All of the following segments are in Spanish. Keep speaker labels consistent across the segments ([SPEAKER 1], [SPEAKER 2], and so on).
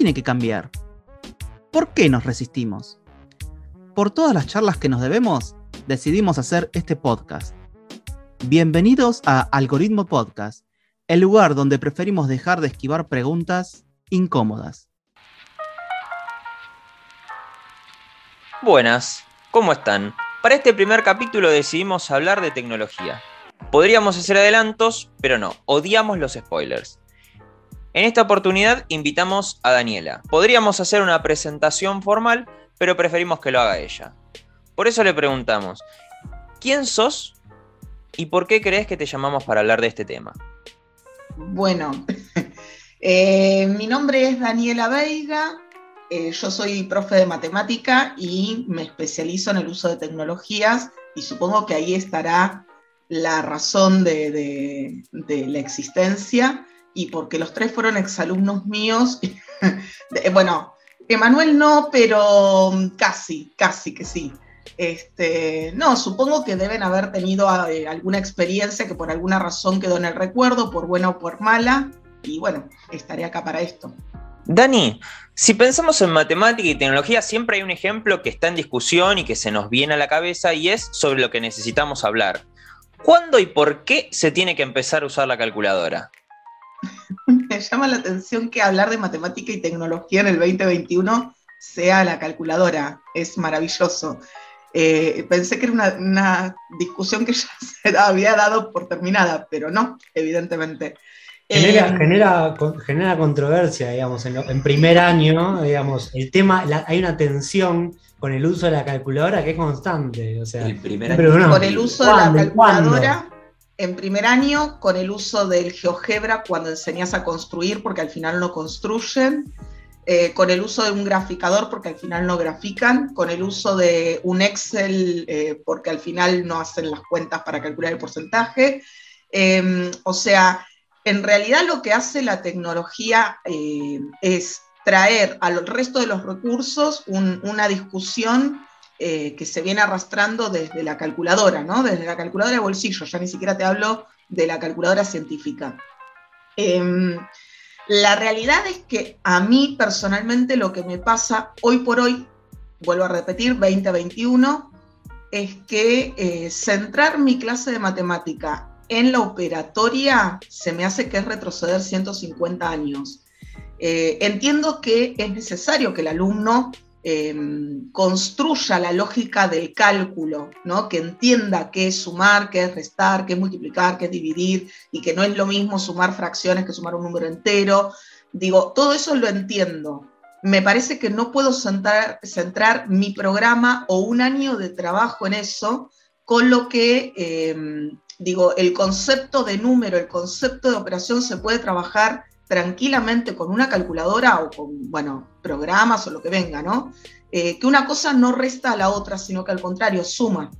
[SPEAKER 1] ¿Qué tiene que cambiar? ¿Por qué nos resistimos? Por todas las charlas que nos debemos, decidimos hacer este podcast. Bienvenidos a Algoritmo Podcast, el lugar donde preferimos dejar de esquivar preguntas incómodas.
[SPEAKER 2] Buenas, ¿cómo están? Para este primer capítulo decidimos hablar de tecnología. Podríamos hacer adelantos, pero no, odiamos los spoilers. En esta oportunidad invitamos a Daniela. Podríamos hacer una presentación formal, pero preferimos que lo haga ella. Por eso le preguntamos, ¿quién sos y por qué crees que te llamamos para hablar de este tema?
[SPEAKER 3] Bueno, eh, mi nombre es Daniela Veiga, eh, yo soy profe de matemática y me especializo en el uso de tecnologías y supongo que ahí estará la razón de, la existencia y porque los tres fueron exalumnos míos. bueno, Emanuel no, pero casi, casi que sí. Este, no, supongo que deben haber tenido eh, alguna experiencia que por alguna razón quedó en el recuerdo, por buena o por mala, y bueno, estaré acá para esto.
[SPEAKER 2] Dani, si pensamos en matemática y tecnología, siempre hay un ejemplo que está en discusión y que se nos viene a la cabeza y es sobre lo que necesitamos hablar. ¿Cuándo y por qué se tiene que empezar a usar la calculadora?
[SPEAKER 3] Me llama la atención que hablar de matemática y tecnología en el 2021 sea la calculadora. Es maravilloso. Eh, pensé que era una, discusión que ya se había dado por terminada, pero no, evidentemente.
[SPEAKER 4] Genera, eh, genera, genera, controversia, digamos, en, primer año, digamos, el tema, hay una tensión con el uso de la calculadora que es constante. O sea,
[SPEAKER 3] el primer año. con el uso de la calculadora en primer año, con el uso del GeoGebra cuando enseñas a construir, porque al final no construyen, eh, con el uso de un graficador, porque al final no grafican, con el uso de un Excel, eh, porque al final no hacen las cuentas para calcular el porcentaje. Em, o sea, en realidad lo que hace la tecnología eh, es traer al resto de los recursos una discusión eh, que se viene arrastrando desde la calculadora, ¿no? Desde la calculadora de bolsillo, ya ni siquiera te hablo de la calculadora científica. Em, la realidad es que a mí personalmente lo que me pasa hoy por hoy, vuelvo a repetir, 2021, es que eh, centrar mi clase de matemática en la operatoria se me hace que es retroceder 150 años. Eh, entiendo que es necesario que el alumno em, construya la lógica del cálculo, ¿no? que entienda qué es sumar, qué es restar, qué es multiplicar, qué es dividir, y que no es lo mismo sumar fracciones que sumar un número entero. Digo, todo eso lo entiendo. Me parece que no puedo centrar, mi programa o un año de trabajo en eso, con lo que em, digo, el concepto de número, el concepto de operación se puede trabajar tranquilamente con una calculadora o con, bueno, programas o lo que venga, ¿no? Eh, que una cosa no resta a la otra, sino que al contrario, suma.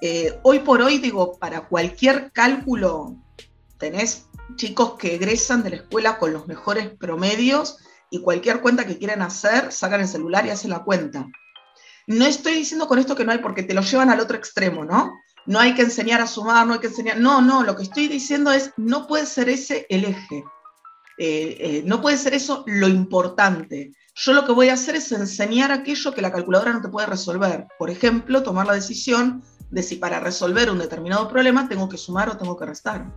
[SPEAKER 3] Eh, hoy por hoy, digo, para cualquier cálculo, tenés chicos que egresan de la escuela con los mejores promedios y cualquier cuenta que quieran hacer, sacan el celular y hacen la cuenta. No estoy diciendo con esto que no hay, porque te lo llevan al otro extremo, ¿no? no hay que enseñar a sumar, no hay que enseñar. No, no, lo que estoy diciendo es, no puede ser ese el eje. Eh, eh, no puede ser eso lo importante. Yo lo que voy a hacer es enseñar aquello que la calculadora no te puede resolver. Por ejemplo, tomar la decisión de si para resolver un determinado problema tengo que sumar o tengo que restar.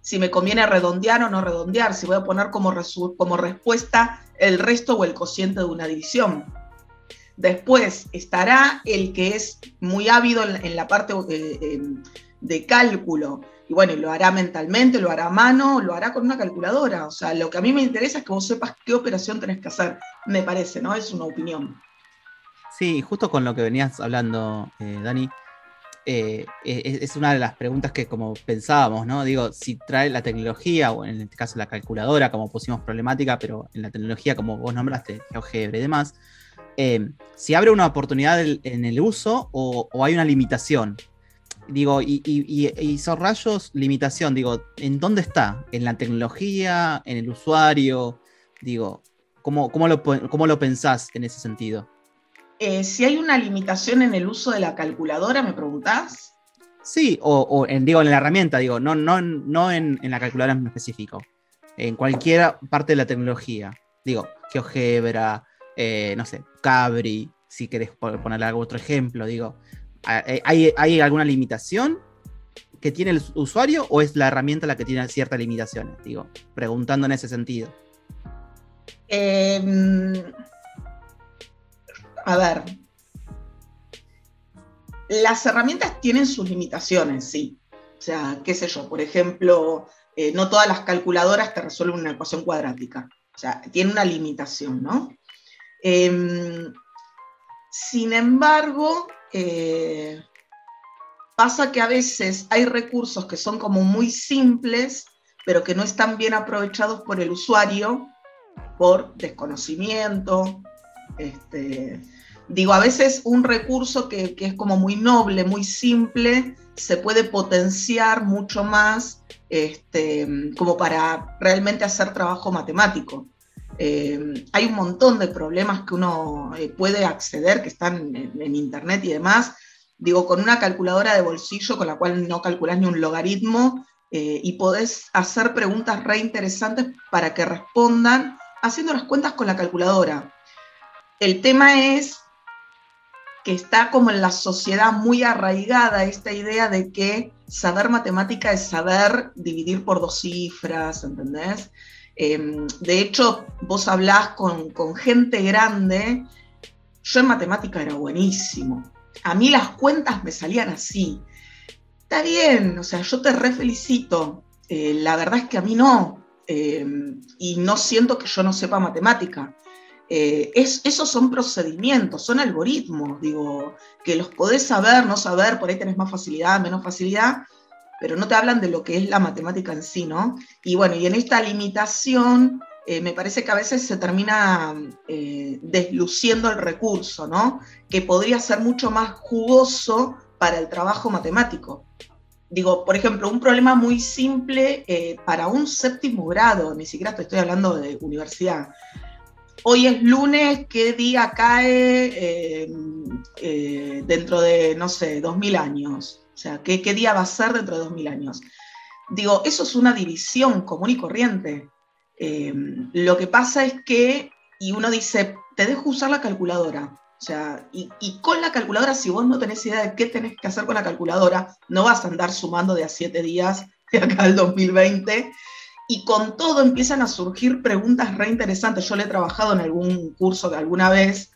[SPEAKER 3] Si me conviene redondear o no redondear, si voy a poner como, como respuesta el resto o el cociente de una división. Después estará el que es muy ávido en, la parte eh, de cálculo. Y bueno, lo hará mentalmente, lo hará a mano, lo hará con una calculadora. O sea, lo que a mí me interesa es que vos sepas qué operación tenés que hacer. Me parece, ¿no? Es una opinión.
[SPEAKER 1] Sí, justo con lo que venías hablando, eh, Dani. eh, es una de las preguntas que como pensábamos, ¿no? Digo, si trae la tecnología, o en este caso la calculadora, como pusimos problemática, pero en la tecnología, como vos nombraste, GeoGebra y demás, eh, si abre una oportunidad en el uso o, hay una limitación. Digo, y, y, son rayos, limitación, digo, ¿en dónde está? ¿En la tecnología? ¿En el usuario? Digo, ¿cómo, cómo, lo, cómo lo pensás en ese sentido?
[SPEAKER 3] Eh, si hay una limitación en el uso de la calculadora, ¿me preguntás?
[SPEAKER 1] Sí, o, en, digo, en la herramienta, digo, no, no, no en, la calculadora en específico. En cualquier parte de la tecnología. Digo, GeoGebra, eh, no sé, Cabri, si querés ponerle algún otro ejemplo, digo, ¿hay, ¿hay alguna limitación que tiene el usuario o es la herramienta la que tiene ciertas limitaciones? Digo, preguntando en ese sentido.
[SPEAKER 3] Eh, a ver, las herramientas tienen sus limitaciones, sí. O sea, qué sé yo, por ejemplo, eh, no todas las calculadoras te resuelven una ecuación cuadrática. O sea, tiene una limitación, ¿no? Em, sin embargo, eh, pasa que a veces hay recursos que son como muy simples, pero que no están bien aprovechados por el usuario por desconocimiento, este, digo, a veces un recurso que, es como muy noble, muy simple, se puede potenciar mucho más este, como para realmente hacer trabajo matemático. Eh, hay un montón de problemas que uno eh, puede acceder, que están en, internet y demás. Digo, con una calculadora de bolsillo con la cual no calculas ni un logaritmo eh, y podés hacer preguntas re interesantes para que respondan haciendo las cuentas con la calculadora. El tema es que está como en la sociedad muy arraigada esta idea de que saber matemática es saber dividir por dos cifras, ¿entendés? Em, de hecho, vos hablás con, gente grande, yo en matemática era buenísimo, a mí las cuentas me salían así. Está bien, o sea, yo te refelicito, eh, la verdad es que a mí no, em, y no siento que yo no sepa matemática. Eh, esos son procedimientos, son algoritmos, digo, que los podés saber, no saber, por ahí tenés más facilidad, menos facilidad, pero no te hablan de lo que es la matemática en sí, ¿no? Y bueno, y en esta limitación eh, me parece que a veces se termina eh, desluciendo el recurso, ¿no? Que podría ser mucho más jugoso para el trabajo matemático. Digo, por ejemplo, un problema muy simple para un séptimo grado, ni siquiera te estoy hablando de universidad hoy es lunes, ¿qué día cae eh, eh, dentro de, no sé, 2000 años? O sea, ¿qué, día va a ser dentro de 2000 años? Digo, eso es una división común y corriente. Eh, lo que pasa es que, y uno dice, te dejo usar la calculadora. O sea, y, con la calculadora, si vos no tenés idea de qué tenés que hacer con la calculadora, no vas a andar sumando de a siete días de acá al 2020 y con todo empiezan a surgir preguntas re interesantes. Yo le he trabajado en algún curso de alguna vez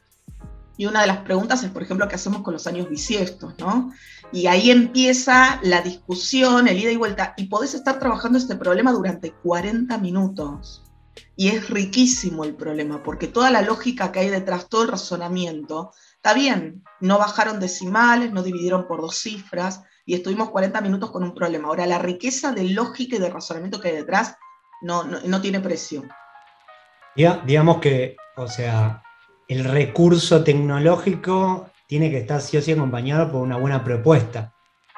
[SPEAKER 3] y una de las preguntas es, por ejemplo, qué hacemos con los años bisiestos, ¿no? Y ahí empieza la discusión, el ida y vuelta, y podés estar trabajando este problema durante 40 minutos. Y es riquísimo el problema, porque toda la lógica que hay detrás, todo el razonamiento, está bien, no bajaron decimales, no dividieron por dos cifras, y estuvimos 40 minutos con un problema. Ahora, la riqueza de lógica y de razonamiento que hay detrás no, no, tiene precio.
[SPEAKER 4] digamos que, o sea, el recurso tecnológico tiene que estar sí o sí acompañado por una buena propuesta.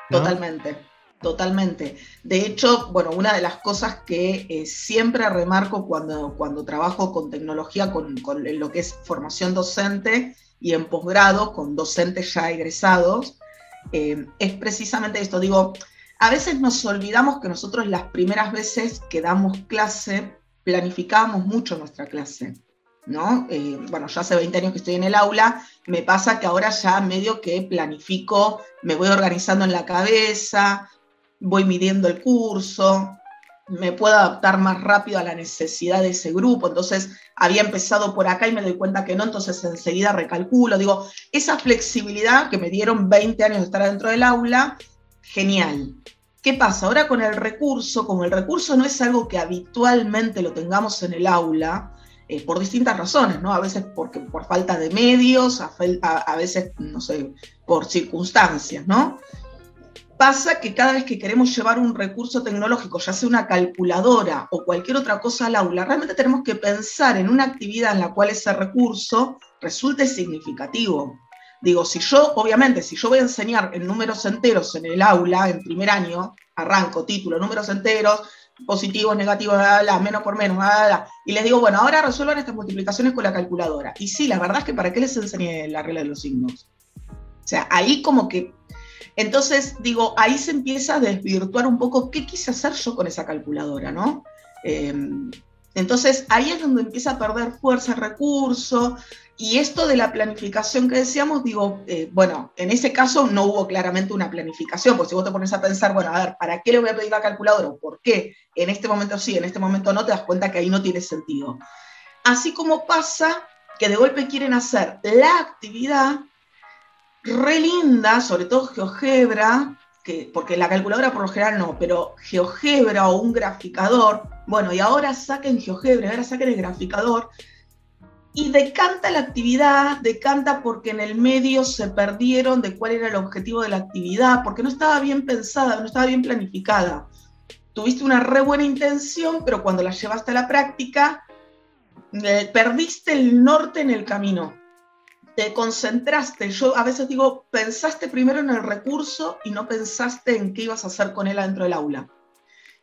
[SPEAKER 3] Totalmente, totalmente. De hecho, bueno, una de las cosas que eh, siempre remarco cuando, cuando trabajo con tecnología, con, lo que es formación docente y en posgrado, con docentes ya egresados, eh, es precisamente esto. Digo, a veces nos olvidamos que nosotros las primeras veces que damos clase, planificamos mucho nuestra clase. ¿No? Eh, bueno, ya hace 20 años que estoy en el aula, me pasa que ahora ya medio que planifico, me voy organizando en la cabeza, voy midiendo el curso, me puedo adaptar más rápido a la necesidad de ese grupo. Entonces, había empezado por acá y me doy cuenta que no, entonces enseguida recalculo. Digo, esa flexibilidad que me dieron 20 años de estar dentro del aula, genial. ¿Qué pasa? Ahora con el recurso, como el recurso no es algo que habitualmente lo tengamos en el aula, eh, por distintas razones, ¿no? A veces porque, por falta de medios, a, veces, no sé, por circunstancias, ¿no? Pasa que cada vez que queremos llevar un recurso tecnológico, ya sea una calculadora o cualquier otra cosa al aula, realmente tenemos que pensar en una actividad en la cual ese recurso resulte significativo. Digo, si yo, obviamente, si yo voy a enseñar en números enteros en el aula, en primer año, arranco título, números enteros, positivos, negativos, menos por menos, y les digo, bueno, ahora resuelvan estas multiplicaciones con la calculadora. Y sí, la verdad es que ¿para qué les enseñé la regla de los signos? O sea, ahí como que... Entonces, digo, ahí se empieza a desvirtuar un poco qué quise hacer yo con esa calculadora, ¿no? Em, entonces, ahí es donde empieza a perder fuerza, recurso, y esto de la planificación que decíamos, digo, eh, bueno, en ese caso no hubo claramente una planificación, porque si vos te pones a pensar, bueno, a ver, ¿para qué le voy a pedir la calculadora? ¿Por qué? En este momento sí, en este momento no, te das cuenta que ahí no tiene sentido. Así como pasa que de golpe quieren hacer la actividad re linda, sobre todo GeoGebra, que, porque la calculadora por lo general no, pero GeoGebra o un graficador, bueno, y ahora saquen GeoGebra, ahora saquen el graficador, y decanta la actividad, decanta porque en el medio se perdieron de cuál era el objetivo de la actividad, porque no estaba bien pensada, no estaba bien planificada. Tuviste una re buena intención, pero cuando la llevaste a la práctica, eh, perdiste el norte en el camino. Te concentraste, yo a veces digo, pensaste primero en el recurso y no pensaste en qué ibas a hacer con él adentro del aula.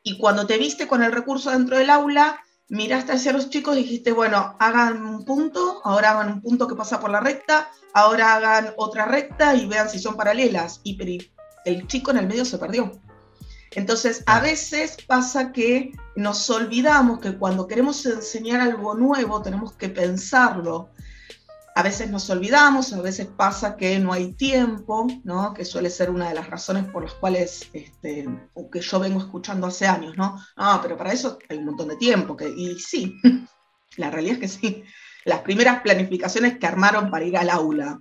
[SPEAKER 3] Y cuando te viste con el recurso dentro del aula, miraste hacia los chicos y dijiste, bueno, hagan un punto, ahora hagan un punto que pasa por la recta, ahora hagan otra recta y vean si son paralelas. Y el chico en el medio se perdió. Entonces, a veces pasa que nos olvidamos que cuando queremos enseñar algo nuevo tenemos que pensarlo a veces nos olvidamos, a veces pasa que no hay tiempo, que suele ser una de las razones por las cuales, este, que yo vengo escuchando hace años, ¿no? Ah, pero para eso hay un montón de tiempo, y sí, la realidad es que sí. Las primeras planificaciones que armaron para ir al aula,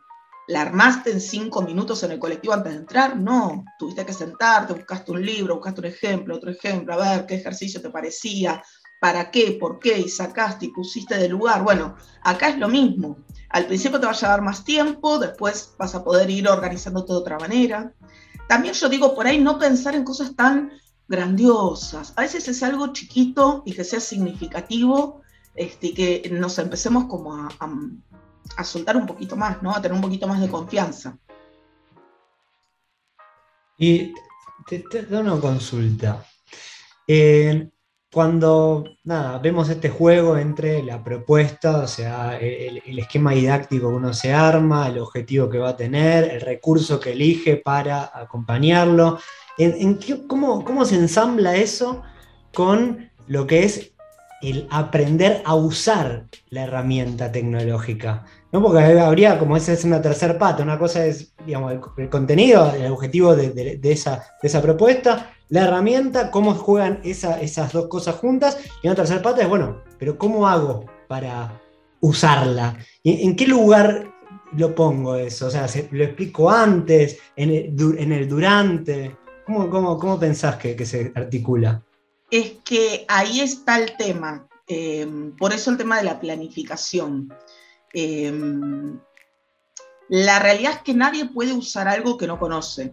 [SPEAKER 3] ¿la armaste en cinco minutos en el colectivo antes de entrar? No, tuviste que sentarte, buscaste un libro, buscaste un ejemplo, otro ejemplo, a ver qué ejercicio te parecía, para qué, por qué, y sacaste y pusiste de lugar. Bueno, acá es lo mismo al principio te va a llevar más tiempo, después vas a poder ir organizándote de otra manera. También yo digo, por ahí no pensar en cosas tan grandiosas. A veces es algo chiquito y que sea significativo este, que nos empecemos como a, soltar un poquito más, ¿no? A tener un poquito más de confianza.
[SPEAKER 4] Y te, te doy una consulta. Eh, cuando nada, vemos este juego entre la propuesta, o sea, el, esquema didáctico que uno se arma, el objetivo que va a tener, el recurso que elige para acompañarlo, en, cómo, cómo, se ensambla eso con lo que es el aprender a usar la herramienta tecnológica. ¿no? Porque habría, como esa es una tercera pata, una cosa es digamos, el, contenido, el objetivo de, esa, de esa propuesta, la herramienta, cómo juegan esas dos cosas juntas, y la tercera pata es, bueno, pero ¿cómo hago para usarla? ¿En, qué lugar lo pongo eso? O sea, ¿lo explico antes, en el, durante? ¿Cómo, cómo, pensás que, se articula?
[SPEAKER 3] Es que ahí está el tema. Eh, por eso el tema de la planificación. Eh, la realidad es que nadie puede usar algo que no conoce.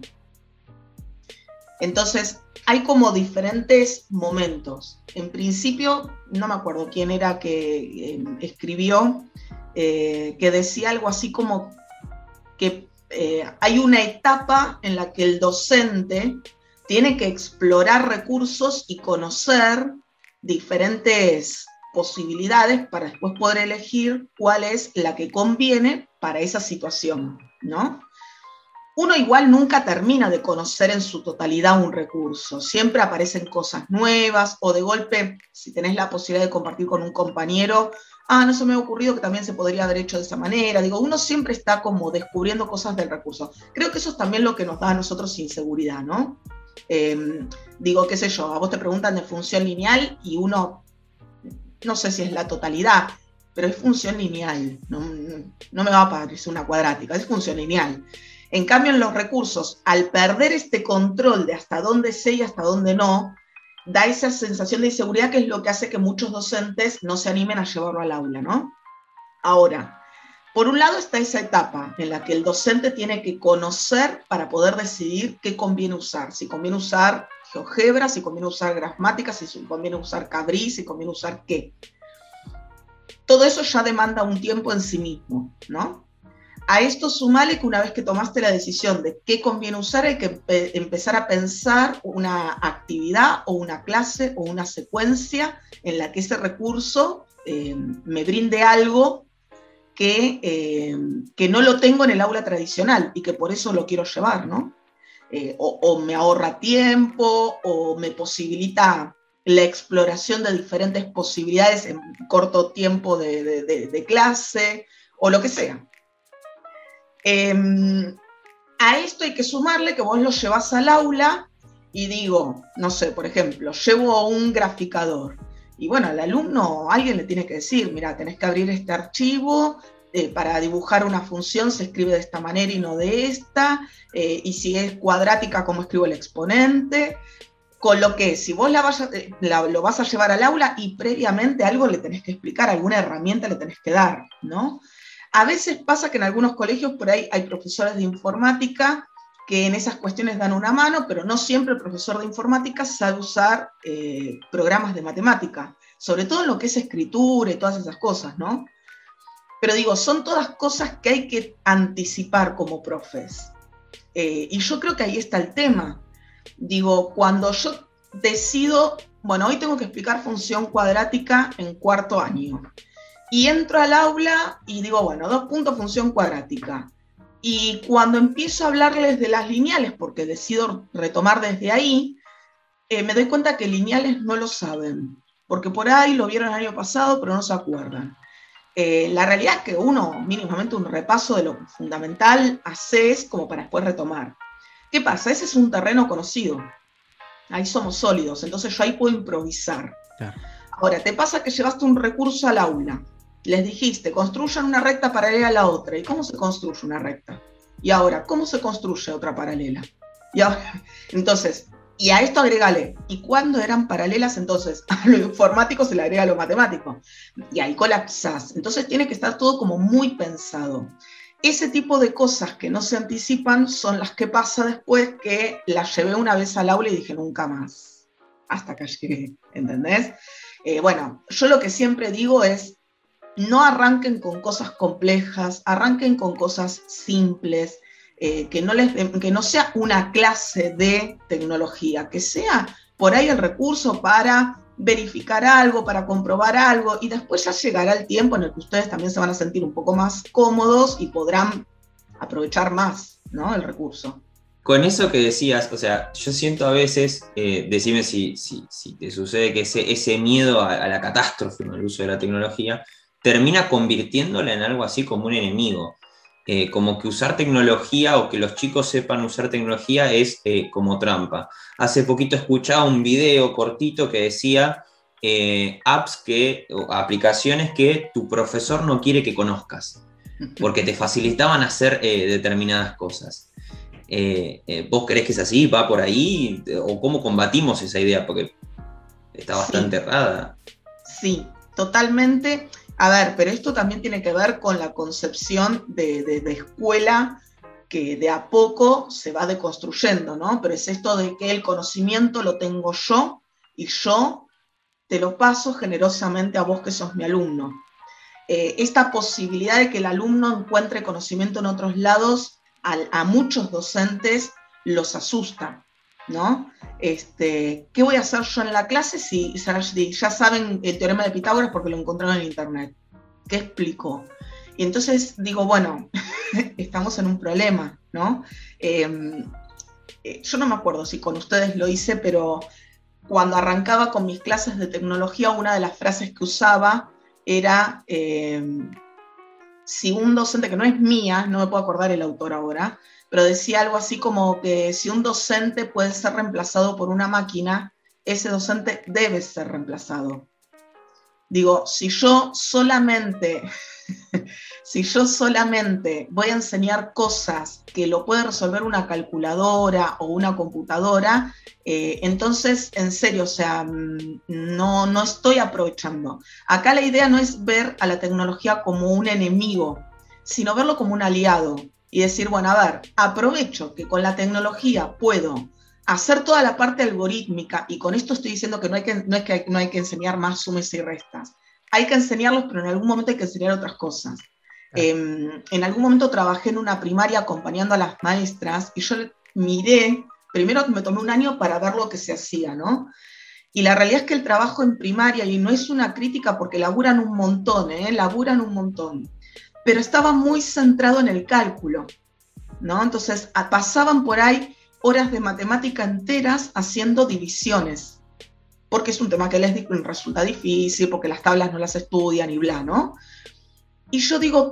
[SPEAKER 3] Entonces, hay como diferentes momentos. En principio, no me acuerdo quién era que eh, escribió, eh, que decía algo así como que eh, hay una etapa en la que el docente tiene que explorar recursos y conocer diferentes posibilidades para después poder elegir cuál es la que conviene para esa situación, ¿no? Uno igual nunca termina de conocer en su totalidad un recurso. Siempre aparecen cosas nuevas o de golpe, si tenés la posibilidad de compartir con un compañero, ah, no se me ha ocurrido que también se podría haber hecho de esa manera. Digo, uno siempre está como descubriendo cosas del recurso. Creo que eso es también lo que nos da a nosotros inseguridad, ¿no? Em, digo, qué sé yo, a vos te preguntan de función lineal y uno, no sé si es la totalidad, pero es función lineal. No, me va a parecer una cuadrática, es función lineal. En cambio, en los recursos, al perder este control de hasta dónde sé y hasta dónde no, da esa sensación de inseguridad que es lo que hace que muchos docentes no se animen a llevarlo al aula, ¿no? Ahora, por un lado está esa etapa en la que el docente tiene que conocer para poder decidir qué conviene usar, si conviene usar GeoGebra, si conviene usar gramática, si conviene usar Cabri, si conviene usar qué. Todo eso ya demanda un tiempo en sí mismo, ¿no? A esto sumale que una vez que tomaste la decisión de qué conviene usar, hay que empezar a pensar una actividad o una clase o una secuencia en la que ese recurso eh, me brinde algo que, eh, que, no lo tengo en el aula tradicional y que por eso lo quiero llevar, ¿no? Eh, o, me ahorra tiempo o me posibilita la exploración de diferentes posibilidades en corto tiempo de, clase o lo que sea. Em, a esto hay que sumarle que vos lo llevas al aula y digo, no sé, por ejemplo, llevo un graficador y bueno, al alumno alguien le tiene que decir, mira, tenés que abrir este archivo, eh, para dibujar una función se escribe de esta manera y no de esta, eh, y si es cuadrática, ¿cómo escribo el exponente? Con lo que si vos la eh, lo vas a llevar al aula y previamente algo le tenés que explicar, alguna herramienta le tenés que dar, ¿no? A veces pasa que en algunos colegios por ahí hay profesores de informática que en esas cuestiones dan una mano, pero no siempre el profesor de informática sabe usar eh, programas de matemática, sobre todo en lo que es escritura y todas esas cosas, ¿no? Pero digo, son todas cosas que hay que anticipar como profes. Eh, y yo creo que ahí está el tema. Digo, cuando yo decido, bueno, hoy tengo que explicar función cuadrática en cuarto año. Y entro al aula y digo, bueno, dos puntos función cuadrática. Y cuando empiezo a hablarles de las lineales, porque decido retomar desde ahí, eh, me doy cuenta que lineales no lo saben, porque por ahí lo vieron el año pasado, pero no se acuerdan. Eh, la realidad es que uno, mínimamente un repaso de lo fundamental, haces como para después retomar. ¿Qué pasa? Ese es un terreno conocido. Ahí somos sólidos, entonces yo ahí puedo improvisar. Ahora, te pasa que llevaste un recurso al aula les dijiste, construyan una recta paralela a la otra. ¿Y cómo se construye una recta? Y ahora, ¿cómo se construye otra paralela? Y entonces, y a esto agregale, ¿y cuándo eran paralelas? Entonces, a lo informático se le agrega lo matemático. Y ahí colapsas. Entonces tiene que estar todo como muy pensado. Ese tipo de cosas que no se anticipan son las que pasa después que las llevé una vez al aula y dije nunca más. Hasta que llegué, ¿entendés? Eh, bueno, yo lo que siempre digo es, no arranquen con cosas complejas, arranquen con cosas simples, eh, que, no les, que no sea una clase de tecnología, que sea por ahí el recurso para verificar algo, para comprobar algo, y después ya llegará el tiempo en el que ustedes también se van a sentir un poco más cómodos y podrán aprovechar más ¿no? el recurso.
[SPEAKER 2] Con eso que decías, o sea, yo siento a veces, eh, decime si, si, te sucede que ese, ese miedo a, a la catástrofe en el uso de la tecnología termina convirtiéndola en algo así como un enemigo. Eh, como que usar tecnología o que los chicos sepan usar tecnología es eh, como trampa. Hace poquito escuchaba un video cortito que decía eh, apps que, o aplicaciones que tu profesor no quiere que conozcas, porque te facilitaban hacer determinadas cosas. ¿Vos crees que es así? ¿Va por ahí? ¿O cómo combatimos esa idea? Porque está bastante errada.
[SPEAKER 3] Sí, totalmente. A ver, pero esto también tiene que ver con la concepción de, escuela que de a poco se va deconstruyendo, ¿no? Pero es esto de que el conocimiento lo tengo yo y yo te lo paso generosamente a vos que sos mi alumno. Eh, esta posibilidad de que el alumno encuentre conocimiento en otros lados a muchos docentes los asusta. ¿No? Este, ¿Qué voy a hacer yo en la clase si, ya saben el teorema de Pitágoras porque lo encontraron en internet? ¿Qué explico? Y entonces digo, bueno, estamos en un problema, ¿no? Em, eh, yo no me acuerdo si con ustedes lo hice, pero cuando arrancaba con mis clases de tecnología, una de las frases que usaba era, em, si un docente que no es mía, no me puedo acordar el autor ahora, pero decía algo así como que si un docente puede ser reemplazado por una máquina, ese docente debe ser reemplazado. Digo, si yo solamente, si yo solamente voy a enseñar cosas que lo puede resolver una calculadora o una computadora, eh, entonces, en serio, o sea, mm, no, no estoy aprovechando. Acá la idea no es ver a la tecnología como un enemigo, sino verlo como un aliado y decir, bueno, a ver, aprovecho que con la tecnología puedo hacer toda la parte algorítmica, y con esto estoy diciendo que no, hay que, no es que no hay que enseñar más sumes y restas, hay que enseñarlos, pero en algún momento hay que enseñar otras cosas. Em, en algún momento trabajé en una primaria acompañando a las maestras y yo miré, primero me tomé un año para ver lo que se hacía, ¿no? Y la realidad es que el trabajo en primaria, y no es una crítica porque laburan un montón, ¿eh? laburan un montón, pero estaba muy centrado en el cálculo, ¿no? Entonces pasaban por ahí horas de matemática enteras haciendo divisiones, porque es un tema que les resulta difícil, porque las tablas no las estudian y bla, ¿no? Y yo digo,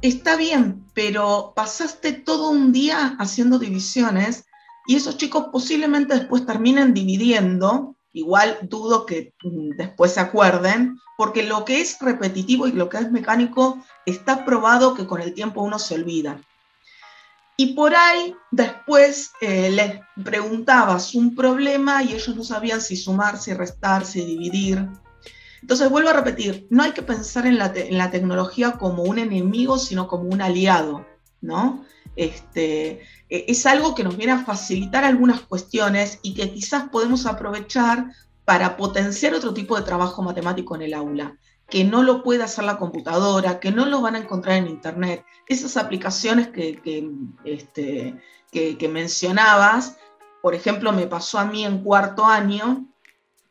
[SPEAKER 3] está bien, pero pasaste todo un día haciendo divisiones y esos chicos posiblemente después terminen dividiendo, igual dudo que mm, después se acuerden, porque lo que es repetitivo y lo que es mecánico está probado que con el tiempo uno se olvida. Y por ahí después eh, les preguntabas un problema y ellos no sabían si sumar, si restar, si dividir. Entonces, vuelvo a repetir, no hay que pensar en la, tecnología como un enemigo, sino como un aliado, ¿no? Este, e, es algo que nos viene a facilitar algunas cuestiones y que quizás podemos aprovechar para potenciar otro tipo de trabajo matemático en el aula que no lo puede hacer la computadora, que no lo van a encontrar en Internet. Esas aplicaciones que, este, que, mencionabas, por ejemplo, me pasó a mí en cuarto año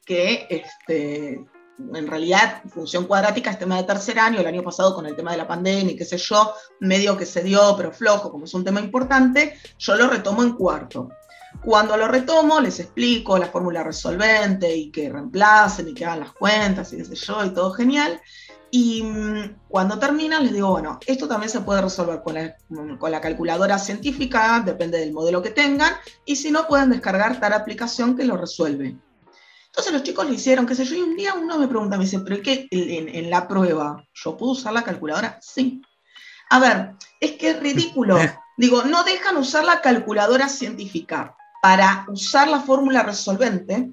[SPEAKER 3] que este, en realidad función cuadrática es tema de tercer año, el año pasado con el tema de la pandemia y qué sé yo, medio que se dio, pero flojo, como es un tema importante, yo lo retomo en cuarto. Cuando lo retomo, les explico la fórmula resolvente y que reemplacen y que hagan las cuentas y qué sé yo, y todo genial. Y mm, cuando terminan, les digo, bueno, esto también se puede resolver con la, con la, calculadora científica, depende del modelo que tengan, y si no, pueden descargar tal aplicación que lo resuelve. Entonces los chicos lo hicieron, qué sé yo, y un día uno me pregunta, me dice, ¿pero qué en, en la prueba yo puedo usar la calculadora? Sí. A ver, es que es ridículo. Digo, no dejan usar la calculadora científica para usar la fórmula resolvente,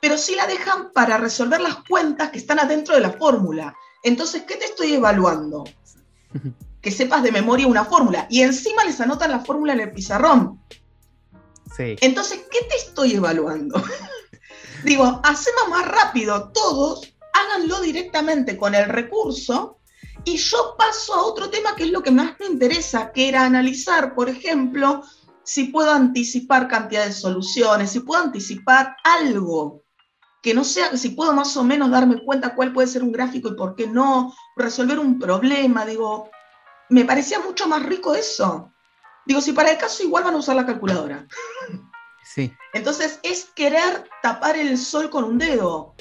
[SPEAKER 3] pero sí la dejan para resolver las cuentas que están adentro de la fórmula. Entonces, ¿qué te estoy evaluando? Que sepas de memoria una fórmula. Y encima les anotan la fórmula en el pizarrón. Sí. Entonces, ¿qué te estoy evaluando? Digo, hacemos más rápido todos, háganlo directamente con el recurso y yo paso a otro tema que es lo que más me interesa, que era analizar, por ejemplo, si puedo anticipar cantidad de soluciones, si puedo anticipar algo, que no sea, si puedo más o menos darme cuenta cuál puede ser un gráfico y por qué no, resolver un problema, digo, me parecía mucho más rico eso. Digo, si para el caso igual van a usar la calculadora. Sí. Entonces es querer tapar el sol con un dedo.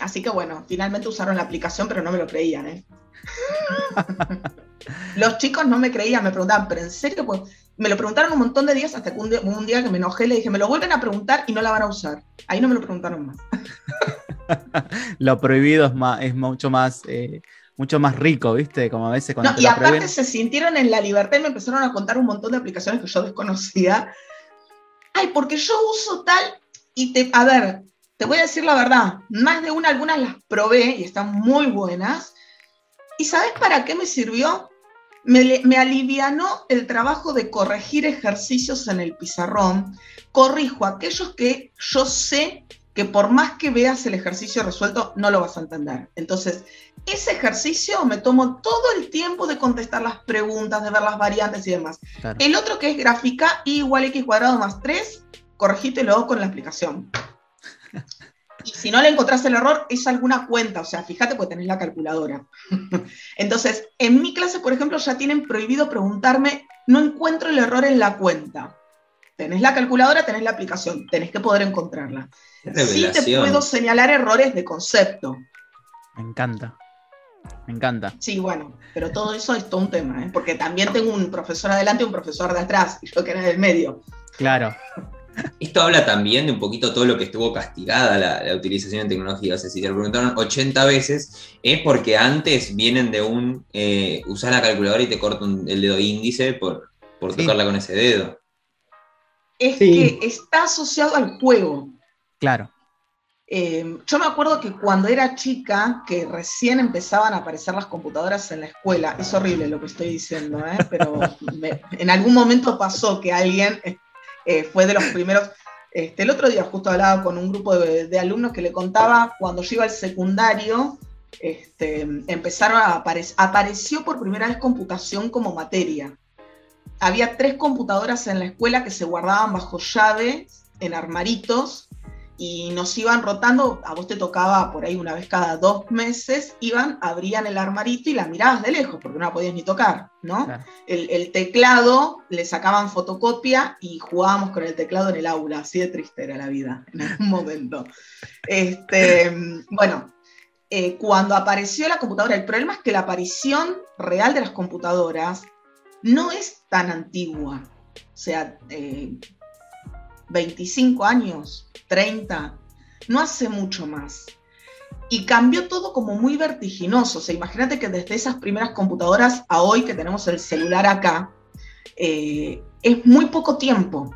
[SPEAKER 3] Así que bueno, finalmente usaron la aplicación, pero no me lo creían, ¿eh? Los chicos no me creían, me preguntaban, ¿pero en serio? Pues me lo preguntaron un montón de días hasta que un día, que me enojé le dije, me lo vuelven a preguntar y no la van a usar. Ahí no me lo preguntaron más.
[SPEAKER 1] lo prohibido es, más, es mucho más... Eh, mucho más rico, ¿viste? Como a veces
[SPEAKER 3] cuando... No, y aparte se sintieron en la libertad y me empezaron a contar un montón de aplicaciones que yo desconocía. Ay, porque yo uso tal y te... A ver, te voy a decir la verdad, más de una, algunas las probé y están muy buenas. ¿Y sabes para qué me sirvió? Me, me alivianó el trabajo de corregir ejercicios en el pizarrón. Corrijo aquellos que yo sé que por más que veas el ejercicio resuelto, no lo vas a entender. Entonces, ese ejercicio me tomo todo el tiempo de contestar las preguntas, de ver las variantes y demás. El otro que es gráfica, y igual x cuadrado más 3, corregítelo con la explicación. Y si no le encontrás el error, es alguna cuenta, o sea, fíjate porque tenés la calculadora. Entonces, en mi clase, por ejemplo, ya tienen prohibido preguntarme, no encuentro el error en la cuenta. Tenés la calculadora, tenés la aplicación, tenés que poder encontrarla. Sí te puedo señalar errores de concepto.
[SPEAKER 1] Me encanta. Me encanta.
[SPEAKER 3] Sí, bueno, pero todo eso es todo un tema, ¿eh? porque también tengo un profesor adelante y un profesor de atrás, y yo que era del medio.
[SPEAKER 1] Claro.
[SPEAKER 2] Esto habla también de un poquito todo lo que estuvo castigada la, utilización de tecnología. O sea, si te lo preguntaron 80 veces, es porque antes vienen de un eh, usar la calculadora y te corta el dedo índice por, por tocarla con ese dedo.
[SPEAKER 3] Es que está asociado al juego.
[SPEAKER 1] Claro.
[SPEAKER 3] Eh, yo me acuerdo que cuando era chica, que recién empezaban a aparecer las computadoras en la escuela, es horrible lo que estoy diciendo, ¿eh? pero en algún momento pasó que alguien eh, fue de los primeros. Este, el otro día justo hablaba con un grupo de, alumnos que le contaba cuando yo iba al secundario, este, empezaron a aparecer, apareció por primera vez computación como materia. Había tres computadoras en la escuela que se guardaban bajo llave en armaritos y nos iban rotando, a vos te tocaba por ahí una vez cada dos meses, iban, abrían el armarito y la mirabas de lejos, porque no la podías ni tocar, ¿no? El, teclado, le sacaban fotocopia y jugábamos con el teclado en el aula, así de triste era la vida en algún momento. Este, bueno, eh, cuando apareció la computadora, el problema es que la aparición real de las computadoras no es tan antigua, o sea, 25 eh, años, 30, no hace mucho más. Y cambió todo como muy vertiginoso. O sea, imagínate que desde esas primeras computadoras a hoy que tenemos el celular acá, eh, es muy poco tiempo.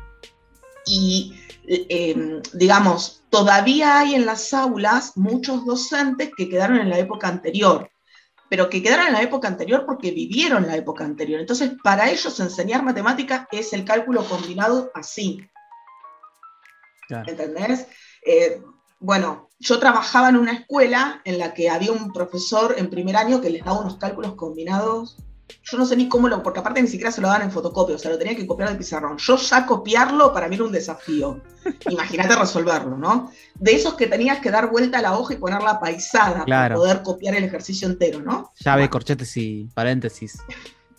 [SPEAKER 3] Y, em, digamos, todavía hay en las aulas muchos docentes que quedaron en la época anterior, pero que quedaron en la época anterior porque vivieron la época anterior. Entonces, para ellos enseñar matemáticas es el cálculo combinado así. ¿Entendés? Eh, bueno, yo trabajaba en una escuela en la que había un profesor en primer año que les daba unos cálculos combinados. Yo no sé ni cómo lo, porque aparte ni siquiera se lo daban en fotocopia, o sea, lo tenía que copiar del pizarrón. Yo ya copiarlo para mí era un desafío. Imagínate resolverlo, ¿no? De esos que tenías que dar vuelta a la hoja y ponerla paisada para poder copiar el ejercicio entero, ¿no?
[SPEAKER 1] Llave, corchetes y paréntesis.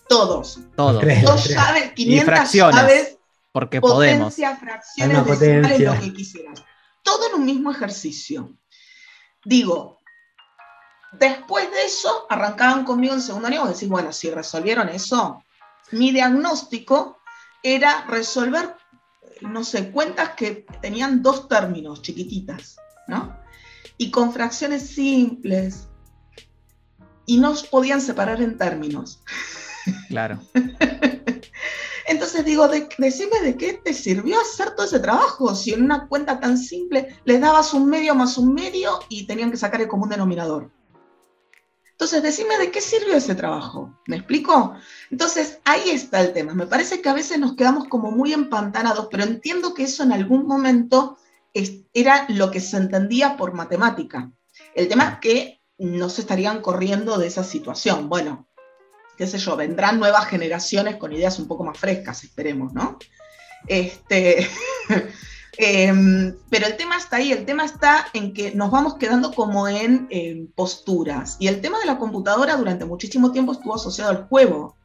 [SPEAKER 3] Todos.
[SPEAKER 1] Todos.
[SPEAKER 3] Dos llaves, 500 llaves
[SPEAKER 1] porque podemos.
[SPEAKER 3] fracciones decimales, lo que quisieras. Todo en un mismo ejercicio. Digo, después de eso, arrancaban conmigo en segundo año y decís, bueno, si resolvieron eso, mi diagnóstico era resolver, no sé, cuentas que tenían dos términos chiquititas, ¿no? Y con fracciones simples. Y no podían separar en términos.
[SPEAKER 1] Claro.
[SPEAKER 3] Entonces digo, decime de qué te sirvió hacer todo ese trabajo, si en una cuenta tan simple les dabas un medio más un medio y tenían que sacar el común denominador. Entonces, decime de qué sirvió ese trabajo. ¿Me explico? Entonces, ahí está el tema. Me parece que a veces nos quedamos como muy empantanados, pero entiendo que eso en algún momento era lo que se entendía por matemática. El tema es que no se estarían corriendo de esa situación. Bueno, qué sé yo, vendrán nuevas generaciones con ideas un poco más frescas, esperemos, ¿no? Este, em, pero el tema está ahí, el tema está en que nos vamos quedando como en, posturas. Y el tema de la computadora durante muchísimo tiempo estuvo asociado al juego.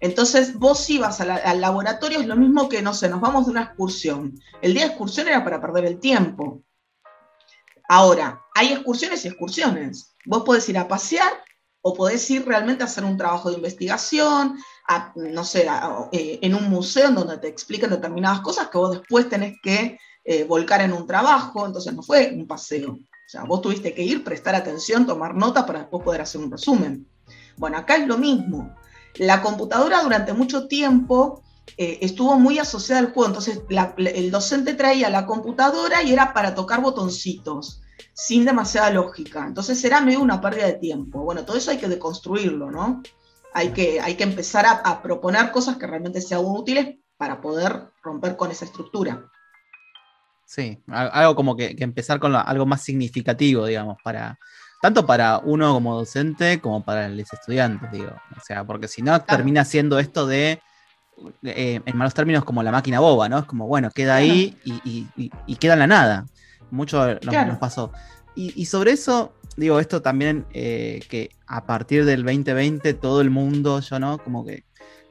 [SPEAKER 3] Entonces vos ibas al laboratorio, es lo mismo que, no sé, nos vamos de una excursión. El día de excursión era para perder el tiempo. Ahora, hay excursiones y excursiones. Vos podés ir a pasear o podés ir realmente a hacer un trabajo de investigación, no sé, eh, en un museo donde te explican determinadas cosas que vos después tenés que eh, volcar en un trabajo, entonces no fue un paseo. O sea, vos tuviste que ir, prestar atención, tomar nota para después poder hacer un resumen. Bueno, acá es lo mismo. La computadora durante mucho tiempo eh, estuvo muy asociada al juego, entonces el docente traía la computadora y era para tocar botoncitos sin demasiada lógica. Entonces será medio una pérdida de tiempo. Bueno, todo eso hay que deconstruirlo, ¿no? Hay que, hay que empezar a, proponer cosas que realmente sean útiles para poder romper con esa estructura.
[SPEAKER 1] Sí, algo como que, empezar con algo más significativo, digamos, para tanto para uno como docente como para los estudiantes, digo. O sea, porque si no termina siendo esto de, eh, en malos términos, como la máquina boba, ¿no? Es como, bueno, queda ahí y queda en la nada. Mucho nos, pasó. Y, sobre eso, digo, esto también, eh, que a partir del 2020 todo el mundo, yo, ¿no? Como que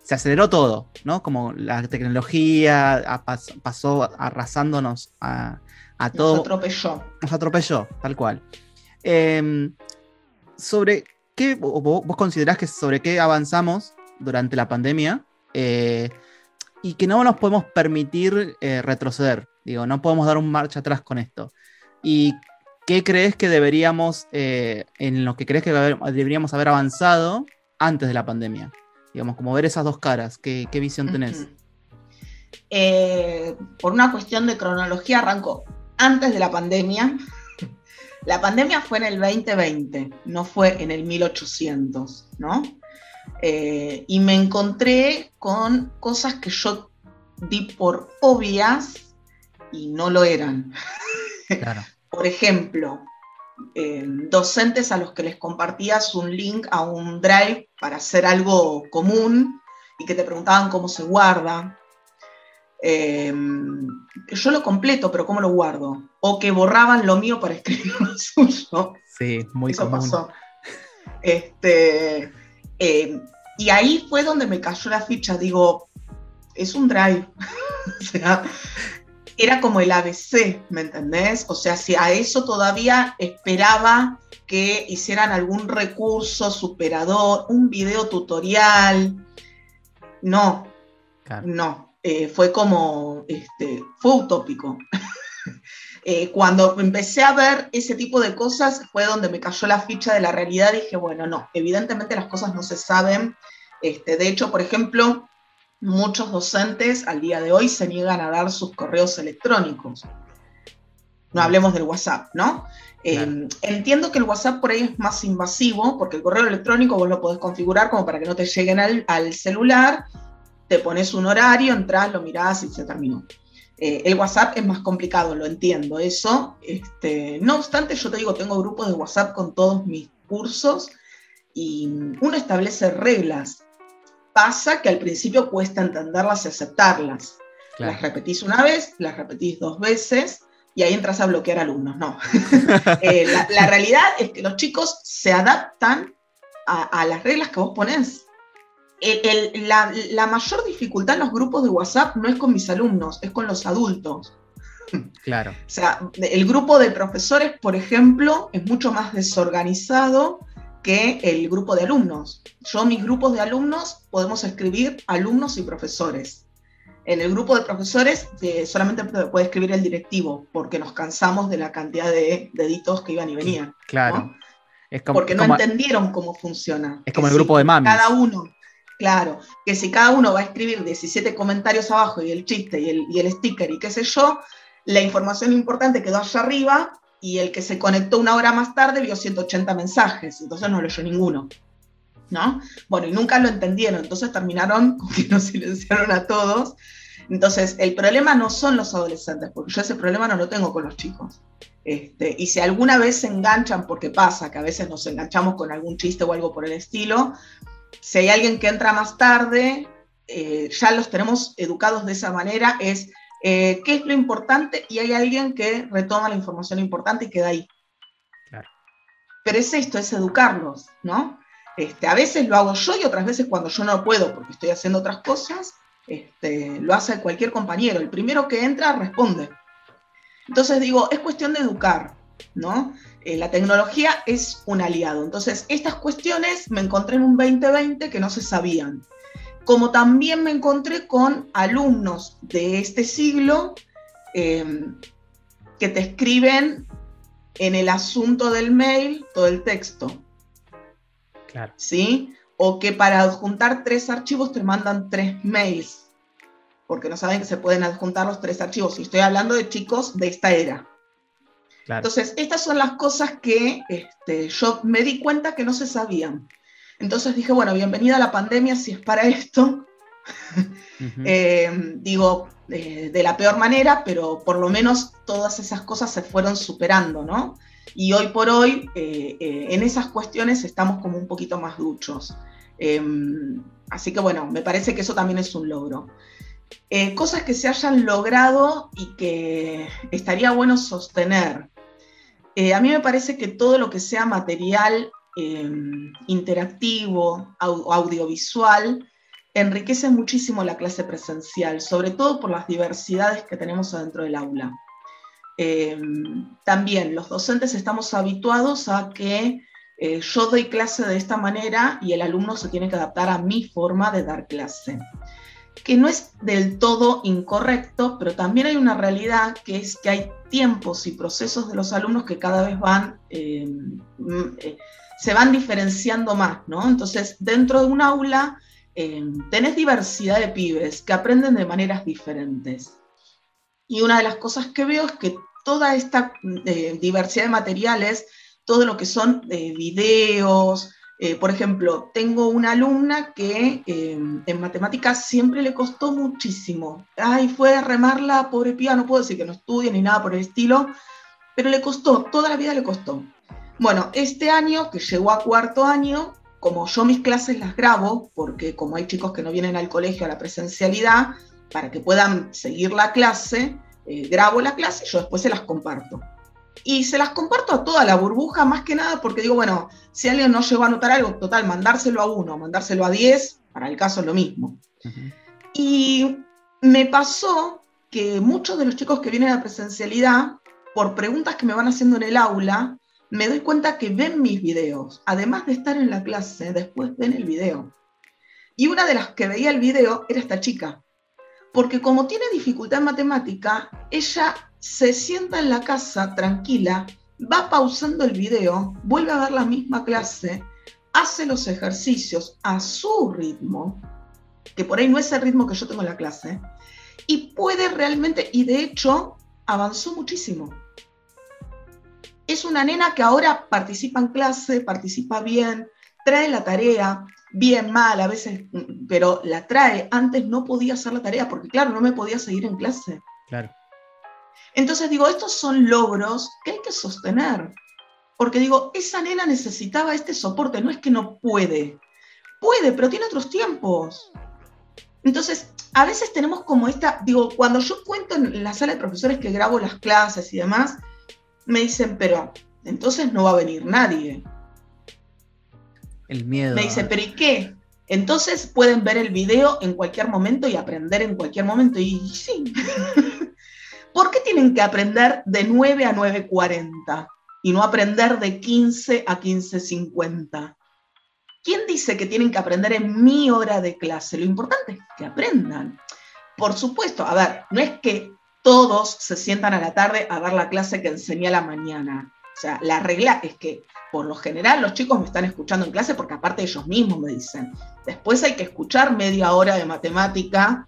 [SPEAKER 1] se aceleró todo, ¿no? Como la tecnología pasó arrasándonos a, todo.
[SPEAKER 3] Nos atropelló.
[SPEAKER 1] Nos atropelló, tal cual. Em, sobre qué, vos considerás que sobre qué avanzamos durante la pandemia eh, y que no nos podemos permitir eh, retroceder. Digo, no podemos dar un marcha atrás con esto. ¿Y qué crees que deberíamos, eh, en lo que crees que deberíamos haber avanzado antes de la pandemia? Digamos, como ver esas dos caras, ¿qué, visión tenés?
[SPEAKER 3] Eh, por una cuestión de cronología, arranco antes de la pandemia. La pandemia fue en el 2020, no fue en el 1800, ¿no? Eh, y me encontré con cosas que yo di por obvias y no lo eran. Por ejemplo, eh, docentes a los que les compartías un link a un drive para hacer algo común y que te preguntaban cómo se guarda. Eh, yo lo completo, pero ¿cómo lo guardo? O que borraban lo mío para escribir lo suyo.
[SPEAKER 1] Sí, muy Eso pasó.
[SPEAKER 3] Este, eh, y ahí fue donde me cayó la ficha. Digo, es un drive. o sea, era como el ABC, ¿me entendés? O sea, si a eso todavía esperaba que hicieran algún recurso superador, un video tutorial. No, no. Eh, fue como, este, fue utópico. Eh, cuando empecé a ver ese tipo de cosas fue donde me cayó la ficha de la realidad. Dije, bueno, no, evidentemente las cosas no se saben. Este, de hecho, por ejemplo, muchos docentes al día de hoy se niegan a dar sus correos electrónicos. No hablemos del WhatsApp, ¿no? Eh, entiendo que el WhatsApp por ahí es más invasivo, porque el correo electrónico vos lo podés configurar como para que no te lleguen al, al celular, te pones un horario, entras, lo mirás y se terminó. Eh, el WhatsApp es más complicado, lo entiendo eso. Este, no obstante, yo te digo, tengo grupos de WhatsApp con todos mis cursos y uno establece reglas. Pasa que al principio cuesta entenderlas y aceptarlas. Las repetís una vez, las repetís dos veces y ahí entras a bloquear alumnos. No. Eh, la, realidad es que los chicos se adaptan a, a las reglas que vos ponés la, mayor dificultad en los grupos de WhatsApp no es con mis alumnos, es con los adultos.
[SPEAKER 1] Claro.
[SPEAKER 3] O sea, el grupo de profesores, por ejemplo, es mucho más desorganizado que el grupo de alumnos. Yo, mis grupos de alumnos, podemos escribir alumnos y profesores. En el grupo de profesores eh, solamente puede escribir el directivo, porque nos cansamos de la cantidad de deditos que iban y venían.
[SPEAKER 1] Claro.
[SPEAKER 3] porque no entendieron cómo funciona.
[SPEAKER 1] Es como el grupo de mamis.
[SPEAKER 3] Cada uno, Claro, que si cada uno va a escribir 17 comentarios abajo y el chiste y el, y el sticker y qué sé yo, la información importante quedó allá arriba y el que se conectó una hora más tarde vio 180 mensajes, entonces no leyó ninguno. ¿No? Bueno, y nunca lo entendieron, entonces terminaron que nos silenciaron a todos. Entonces, el problema no son los adolescentes, porque yo ese problema no lo tengo con los chicos. Este, y si alguna vez se enganchan, porque pasa que a veces nos enganchamos con algún chiste o algo por el estilo, si hay alguien que entra más tarde, eh, ya los tenemos educados de esa manera, es eh, qué es lo importante y hay alguien que retoma la información importante y queda ahí. Pero es esto, es educarlos, ¿no? Este, a veces lo hago yo y otras veces cuando yo no puedo porque estoy haciendo otras cosas, este, lo hace cualquier compañero. El primero que entra responde. Entonces digo, es cuestión de educar, ¿no? Eh, la tecnología es un aliado. Entonces, estas cuestiones me encontré en un 2020 que no se sabían. Como también me encontré con alumnos de este siglo eh, que te escriben en el asunto del mail todo el texto.
[SPEAKER 1] Claro.
[SPEAKER 3] ¿Sí? O que para adjuntar tres archivos te mandan tres mails, porque no saben que se pueden adjuntar los tres archivos. Y estoy hablando de chicos de esta era. Entonces, estas son las cosas que este, yo me di cuenta que no se sabían. Entonces dije, bueno, bienvenida a la pandemia si es para esto. Eh, digo, eh, de la peor manera, pero por lo menos todas esas cosas se fueron superando, ¿no? Y hoy por hoy, eh, en esas cuestiones estamos como un poquito más duchos. Em, así que bueno, me parece que eso también es un logro. cosas que se hayan logrado y que estaría bueno sostener. A mí me parece que todo lo que sea material em, interactivo, audiovisual, enriquece muchísimo la clase presencial, sobre todo por las diversidades que tenemos adentro del aula. Em, también los docentes estamos habituados a que eh, yo doy clase de esta manera y el alumno se tiene que adaptar a mi forma de dar clase que no es del todo incorrecto, pero también hay una realidad que es que hay tiempos y procesos de los alumnos que cada vez van, mm, eh, se van diferenciando más, ¿no? Entonces, dentro de un aula eh, tenés diversidad de pibes que aprenden de maneras diferentes. Y una de las cosas que veo es que toda esta eh, diversidad de materiales, todo lo que son eh, videos. Eh, por ejemplo, tengo una alumna que en matemáticas siempre le costó muchísimo. Ay, fue a remarla, pobre pía, no puedo decir que no estudie ni nada por el estilo, pero le costó, toda la vida le costó. Bueno, este año, que llegó a cuarto año, como yo mis clases las grabo, porque como hay chicos que no vienen al colegio a la presencialidad, para que puedan seguir la clase, eh, grabo la clase y yo después se las comparto. Y se las comparto a toda la burbuja, más que nada porque digo, bueno, si alguien no llegó a anotar algo, total, mandárselo a uno, mandárselo a diez, para el caso es lo mismo. Y me pasó que muchos de los chicos que vienen a la presencialidad, por preguntas que me van haciendo en el aula, me doy cuenta que ven mis videos. Además de estar en la clase, después ven el video. Y una de las que veía el video era esta chica. Porque como tiene dificultad en matemática, ella se sienta en la casa tranquila, va pausando el video, vuelve a ver la misma clase, hace los ejercicios a su ritmo, que por ahí no es el ritmo que yo tengo en la clase, y puede realmente, y de hecho avanzó muchísimo es una nena que ahora participa en clase, participa bien, trae la tarea, bien, mal, a veces, pero la trae. Antes no podía hacer la tarea porque, claro, no me podía seguir en clase.
[SPEAKER 1] Claro.
[SPEAKER 3] Entonces digo, estos son logros que hay que sostener. Porque digo, esa nena necesitaba este soporte, no es que no puede. Puede, pero tiene otros tiempos. Entonces, a veces tenemos como esta, digo, cuando yo cuento en la sala de profesores que grabo las clases y demás, me dicen, pero entonces no va a venir nadie.
[SPEAKER 1] El miedo.
[SPEAKER 3] Me dicen, pero ¿y qué? Entonces pueden ver el video en cualquier momento y aprender en cualquier momento. Y, sí. ¿Por qué tienen que aprender de 9 a 9.40 y no aprender de 15 a 15.50? ¿Quién dice que tienen que aprender en mi hora de clase? Lo importante es que aprendan. Por supuesto, a ver, no es que todos se sientan a la tarde a ver la clase que enseñé a la mañana. O sea, la regla es que por lo general los chicos me están escuchando en clase porque aparte ellos mismos me dicen, después hay que escuchar media hora de matemática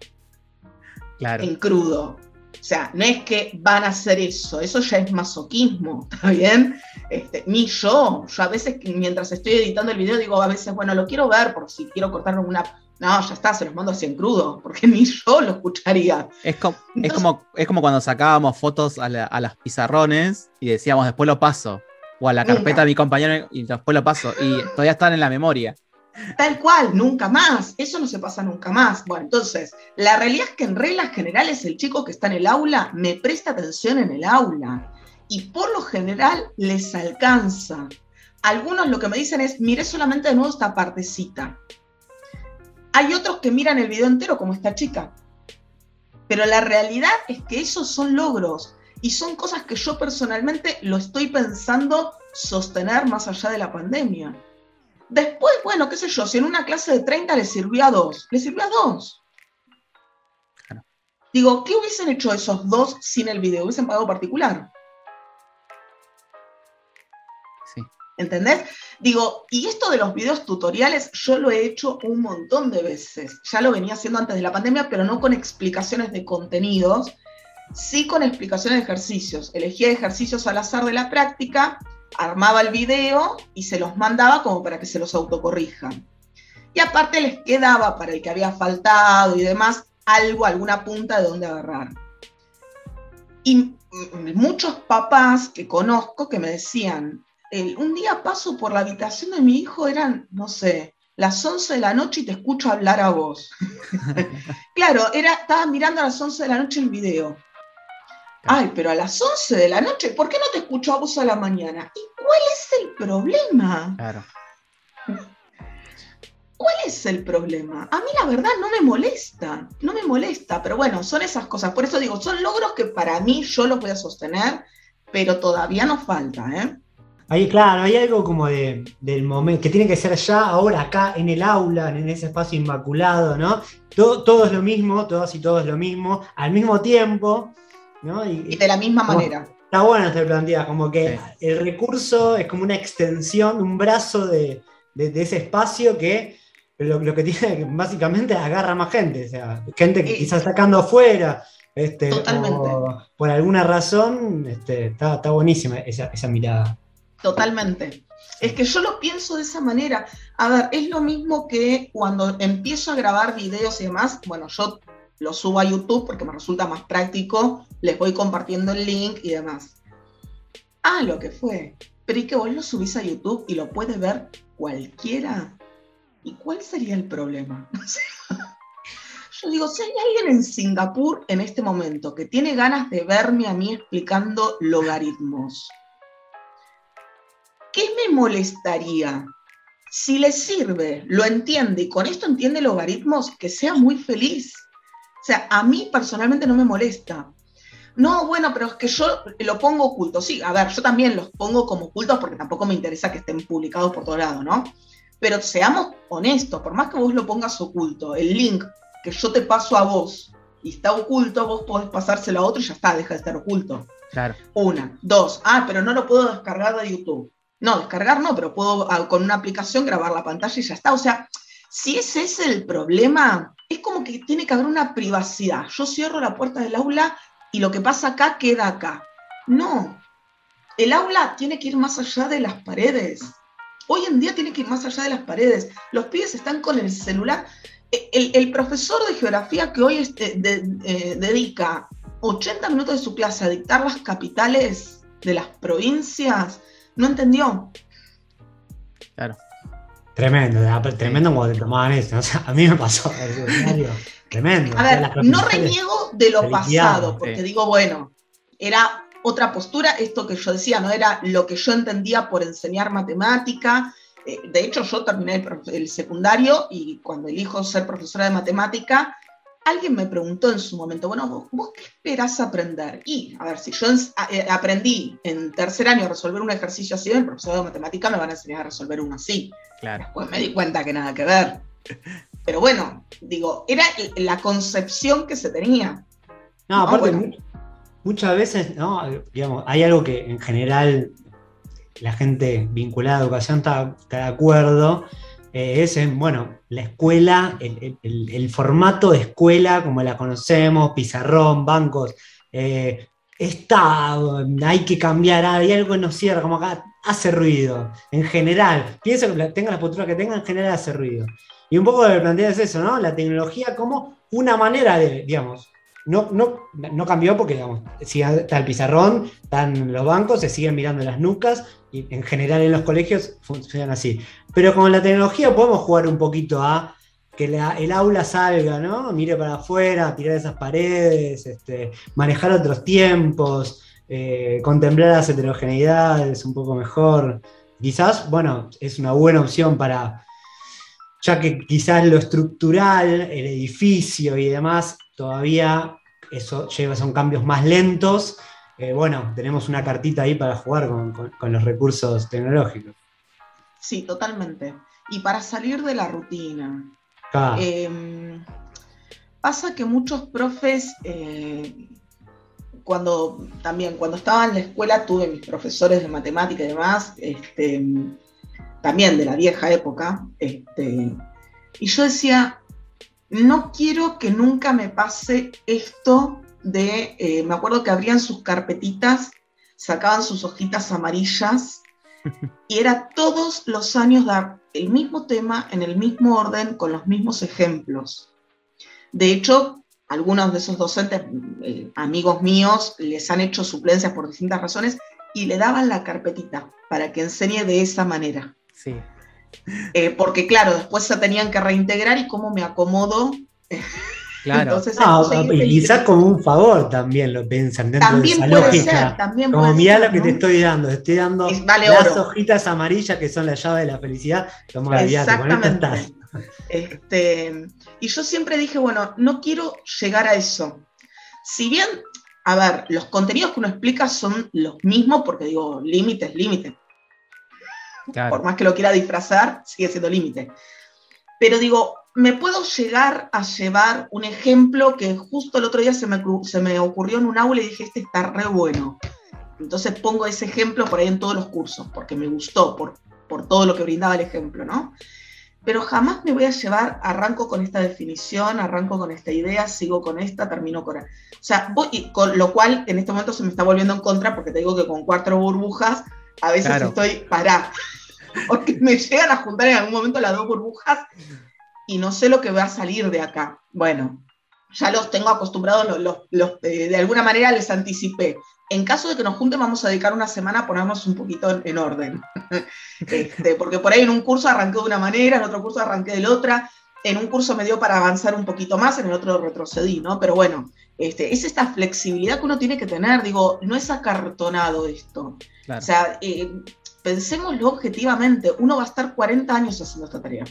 [SPEAKER 3] en crudo. O sea, no es que van a hacer eso, eso ya es masoquismo, ¿está bien? Este, ni yo, yo a veces mientras estoy editando el video digo a veces, bueno, lo quiero ver por si quiero cortar una no, ya está, se los mando así en crudo, porque ni yo lo escucharía.
[SPEAKER 1] Es como, es como, es como cuando sacábamos fotos a, las pizarrones y decíamos después lo paso. O a la carpeta de mi compañero y después lo paso. Y todavía están en la memoria.
[SPEAKER 3] Tal cual, nunca más. Eso no se pasa nunca más. Bueno, entonces, la realidad es que en reglas generales el chico que está en el aula me presta atención en el aula. Y por lo general les alcanza. Algunos lo que me dicen es, mire solamente de nuevo esta partecita. Hay otros que miran el video entero, como esta chica. Pero la realidad es que esos son logros y son cosas que yo personalmente lo estoy pensando sostener más allá de la pandemia. Después, bueno, qué sé yo, si en una clase de 30 le sirvió a dos, le sirvió a dos. Digo, ¿qué hubiesen hecho esos dos sin el video? ¿Hubiesen pagado particular? ¿Entendés? Digo, y esto de los videos tutoriales, yo lo he hecho un montón de veces. Ya lo venía haciendo antes de la pandemia, pero no con explicaciones de contenidos, sí con explicaciones de ejercicios. Elegía ejercicios al azar de la práctica, armaba el video y se los mandaba como para que se los autocorrijan. Y aparte les quedaba para el que había faltado y demás algo, alguna punta de donde agarrar. Y muchos papás que conozco que me decían, un día paso por la habitación de mi hijo, eran, no sé, las 11 de la noche y te escucho hablar a vos. claro, era, estaba mirando a las 11 de la noche el video. Ay, pero a las 11 de la noche, ¿por qué no te escucho a vos a la mañana? ¿Y cuál es el problema?
[SPEAKER 1] Claro.
[SPEAKER 3] ¿Cuál es el problema? A mí la verdad no me molesta, no me molesta, pero bueno, son esas cosas. Por eso digo, son logros que para mí yo los voy a sostener, pero todavía nos falta, ¿eh?
[SPEAKER 4] Ahí, claro, hay algo como de, del momento, que tiene que ser ya, ahora, acá, en el aula, en ese espacio inmaculado, ¿no? Todo, todo es lo mismo, todos y todos lo mismo, al mismo tiempo, ¿no?
[SPEAKER 3] Y, de la misma manera.
[SPEAKER 4] Está bueno este plantea, como que el recurso es como una extensión, un brazo de, ese espacio que lo, que tiene básicamente agarra más gente, o sea, gente que quizás sacando afuera, Este,
[SPEAKER 3] Totalmente.
[SPEAKER 4] por alguna razón, este, está, está buenísima esa, esa mirada.
[SPEAKER 3] Totalmente. Es que yo lo pienso de esa manera. A ver, es lo mismo que cuando empiezo a grabar videos y demás, bueno, yo lo subo a YouTube porque me resulta más práctico, les voy compartiendo el link y demás. Ah, lo que fue. Pero ¿y que vos lo subís a YouTube y lo puede ver cualquiera? ¿Y cuál sería el problema? Yo digo, si hay alguien en Singapur en este momento que tiene ganas de verme a mí explicando logaritmos, ¿qué me molestaría? Si le sirve, lo entiende y con esto entiende logaritmos, que sea muy feliz. O sea, a mí personalmente no me molesta. No, bueno, pero es que yo lo pongo oculto. Sí, a ver, yo también los pongo como ocultos porque tampoco me interesa que estén publicados por todos lados, ¿no? Pero seamos honestos, por más que vos lo pongas oculto, el link que yo te paso a vos y está oculto, vos podés pasárselo a otro y ya está, deja de estar oculto.
[SPEAKER 1] Claro.
[SPEAKER 3] Una. Dos. Ah, pero no lo puedo descargar de YouTube. No, descargar no, pero puedo ah, con una aplicación grabar la pantalla y ya está. O sea, si ese es el problema, es como que tiene que haber una privacidad. Yo cierro la puerta del aula y lo que pasa acá queda acá. No. El aula tiene que ir más allá de las paredes. Hoy en día tiene que ir más allá de las paredes. Los pibes están con el celular. E, El, profesor de geografía que hoy este, eh, dedica 80 minutos de su clase a dictar las capitales de las provincias, no entendió.
[SPEAKER 1] Claro.
[SPEAKER 4] Tremendo, tremendo cuando te tomaban eso. O sea, a mí me pasó. Tremendo.
[SPEAKER 3] A ver, no reniego de lo pasado, porque
[SPEAKER 1] sí.
[SPEAKER 3] digo, bueno, era otra postura, esto que yo decía, no era lo que yo entendía por enseñar matemática. Eh, de hecho, yo terminé el, el secundario y cuando elijo ser profesora de matemática, alguien me preguntó en su momento, bueno, ¿vos, vos qué esperás aprender? Y, a ver, si yo eh, aprendí en tercer año a resolver un ejercicio así, el profesor de matemática me van a enseñar a resolver uno así.
[SPEAKER 1] Claro.
[SPEAKER 3] Pues me di cuenta que nada que ver. Pero bueno, digo, era la concepción que se tenía.
[SPEAKER 4] No,
[SPEAKER 3] Ah,
[SPEAKER 4] aparte,
[SPEAKER 3] bueno.
[SPEAKER 4] muchas veces, ¿no? Digamos, hay algo que en general la gente vinculada a educación está, está de acuerdo, eh, es en, bueno, la escuela, el, formato de escuela como la conocemos, pizarrón, bancos, eh, está, hay que cambiar, hay algo que nos cierra, como acá hace ruido, en general, pienso que tenga la postura que tenga, en general hace ruido. Y un poco lo que plantea es eso, ¿no? La tecnología como una manera de, digamos, no, no, no cambió porque, digamos, sigue- está el pizarrón, están los bancos, se siguen mirando las nucas y en general en los colegios funcionan así. Pero con la tecnología podemos jugar un poquito a que la- el aula salga, ¿no? Mire para afuera, tirar esas paredes, este, manejar otros tiempos, eh, contemplar las heterogeneidades un poco mejor. Quizás, bueno, es una buena opción para, ya que quizás lo estructural, el edificio y demás, todavía eso lleva, son cambios más lentos. Eh, bueno, tenemos una cartita ahí para jugar con, con- con los recursos tecnológicos.
[SPEAKER 3] Sí, totalmente. Y para salir de la rutina,
[SPEAKER 4] Ah,
[SPEAKER 3] eh, pasa que muchos profes, eh, cuando también cuando estaba en la escuela tuve mis profesores de matemática y demás, este, también de la vieja época, este, y yo decía, no quiero que nunca me pase esto de, eh, me acuerdo que abrían sus carpetitas, sacaban sus hojitas amarillas y era todos los años dar el mismo tema en el mismo orden con los mismos ejemplos. De hecho, algunos de esos docentes, eh, amigos míos, les han hecho suplencias por distintas razones y le daban la carpetita para que enseñe de esa manera.
[SPEAKER 1] Sí.
[SPEAKER 3] Eh, porque claro, después se tenían que reintegrar y cómo me acomodo.
[SPEAKER 1] Claro.
[SPEAKER 3] Entonces,
[SPEAKER 4] Ah, y quizás como un favor también lo piensan dentro
[SPEAKER 3] también
[SPEAKER 4] de esa
[SPEAKER 3] puede
[SPEAKER 4] lógica.
[SPEAKER 3] ser, también
[SPEAKER 4] Como mirá
[SPEAKER 3] ser,
[SPEAKER 4] lo que
[SPEAKER 3] ¿no?
[SPEAKER 4] te estoy dando, te estoy dando
[SPEAKER 3] Es- vale
[SPEAKER 4] las
[SPEAKER 3] oro.
[SPEAKER 4] hojitas amarillas que son la llave de la felicidad. Como olvídate, con esto estás.
[SPEAKER 3] Exactamente. Este, y yo siempre dije, bueno, no quiero llegar a eso. Si bien, a ver, los contenidos que uno explica son los mismos, porque digo, límites, límite. Por
[SPEAKER 1] Claro.
[SPEAKER 3] más que lo quiera disfrazar, sigue siendo límite. Pero digo, me puedo llegar a llevar un ejemplo que justo el otro día se me, se me ocurrió en un aula y dije, este está re bueno. Entonces pongo ese ejemplo por ahí en todos los cursos, porque me gustó, por, por todo lo que brindaba el ejemplo, ¿no? pero jamás me voy a llevar, arranco con esta definición, arranco con esta idea, sigo con esta, termino con... O sea, voy, con lo cual en este momento se me está volviendo en contra porque te digo que con cuatro burbujas a veces estoy parada, porque me llegan a juntar en algún momento las dos burbujas y no sé lo que va a salir de acá. Bueno, ya los tengo acostumbrados, los, eh, de alguna manera les anticipé. En caso de que nos junten, vamos a dedicar una semana a ponernos un poquito en, orden. Este, porque por ahí en un curso arranqué de una manera, en otro curso arranqué de la otra, en un curso me dio para avanzar un poquito más, en el otro retrocedí, ¿no? Pero bueno, este, es esta flexibilidad que uno tiene que tener, digo, no es acartonado esto. O sea, eh, pensémoslo objetivamente, uno va a estar 40 años haciendo esta tarea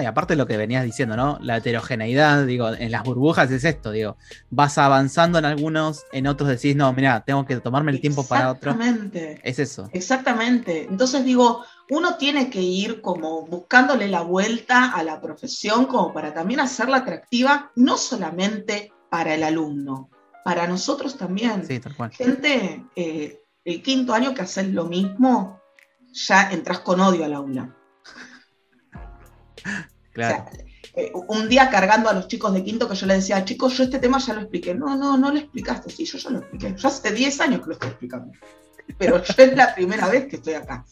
[SPEAKER 1] y aparte lo que venías diciendo, ¿no? La heterogeneidad, digo, en las burbujas es esto, digo, vas avanzando en algunos, en otros decís, no, mira, tengo que tomarme el tiempo para otro.
[SPEAKER 3] Exactamente.
[SPEAKER 1] Es eso.
[SPEAKER 3] Exactamente. Entonces digo, uno tiene que ir como buscándole la vuelta a la profesión como para también hacerla atractiva, no solamente para el alumno, para nosotros también.
[SPEAKER 1] Sí, tal cual.
[SPEAKER 3] Gente, eh, el quinto año que haces lo mismo, ya entras con odio al aula. Eh, un día cargando a los chicos de quinto que yo les decía, chicos, yo este tema ya lo expliqué. No, no, no lo explicaste. Sí, yo ya lo expliqué. Yo hace 10 años que lo estoy explicando. Pero yo es la primera vez que estoy acá.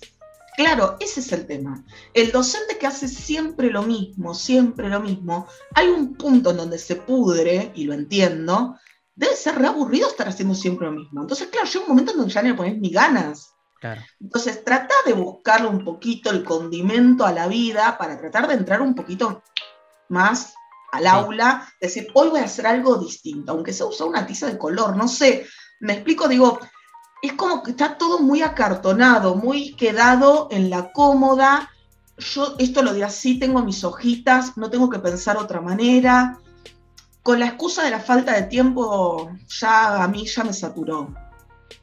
[SPEAKER 3] Claro, ese es el tema. El docente que hace siempre lo mismo, siempre lo mismo, hay un punto en donde se pudre, y lo entiendo, debe ser re aburrido estar haciendo siempre lo mismo. Entonces, claro, llega un momento en donde ya no le pones ni ganas. Entonces, trata de buscarle un poquito el condimento a la vida para tratar de entrar un poquito más al aula, decir, hoy voy a hacer algo distinto, aunque se usa una tiza de color, no sé, me explico, digo, es como que está todo muy acartonado, muy quedado en la cómoda, yo esto lo de así, tengo mis hojitas, no tengo que pensar otra manera, con la excusa de la falta de tiempo, ya a mí ya me saturó.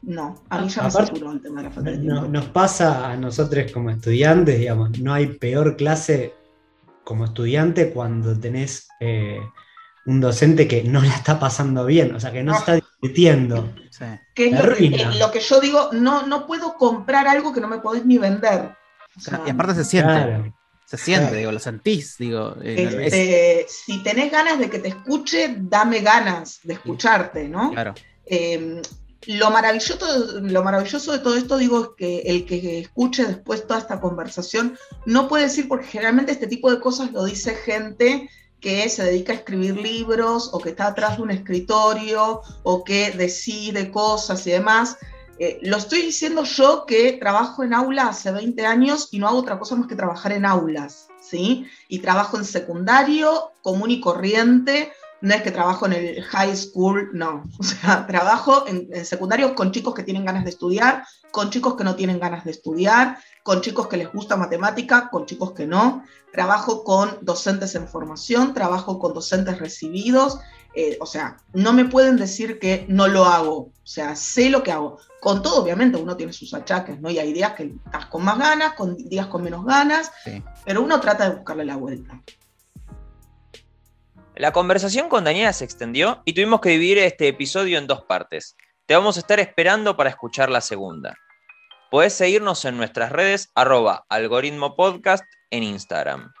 [SPEAKER 3] No, a mí ya me saturó el tema de la falta de tiempo.
[SPEAKER 4] nos pasa a nosotros como estudiantes, digamos, no hay peor clase como estudiante cuando tenés eh, un docente que no la está pasando bien, o sea, que no se está divirtiendo.
[SPEAKER 3] Que es lo que, yo digo, no, no puedo comprar algo que no me podés ni vender.
[SPEAKER 1] y aparte se siente. Se siente, digo, lo sentís, digo.
[SPEAKER 3] Eh, si tenés ganas de que te escuche, dame ganas de escucharte, ¿no?
[SPEAKER 1] Claro.
[SPEAKER 3] Eh, lo maravilloso, lo maravilloso de todo esto, digo, es que el que escuche después toda esta conversación no puede decir, porque generalmente este tipo de cosas lo dice gente que se dedica a escribir libros o que está atrás de un escritorio o que decide cosas y demás. Eh, lo estoy diciendo yo que trabajo en aula hace 20 años y no hago otra cosa más que trabajar en aulas, ¿sí? Y trabajo en secundario, común y corriente, no es que trabajo en el high school, no. O sea, trabajo en, secundario con chicos que tienen ganas de estudiar, con chicos que no tienen ganas de estudiar, con chicos que les gusta matemática, con chicos que no. Trabajo con docentes en formación, trabajo con docentes recibidos. Eh, o sea, no me pueden decir que no lo hago. O sea, sé lo que hago. Con todo, obviamente, uno tiene sus achaques, ¿no? Y hay días que estás con más ganas, con días con menos ganas, pero uno trata de buscarle la vuelta.
[SPEAKER 2] La conversación con Daniela se extendió y tuvimos que dividir este episodio en dos partes. Te vamos a estar esperando para escuchar la segunda. Puedes seguirnos en nuestras redes arroba algoritmo podcast en Instagram.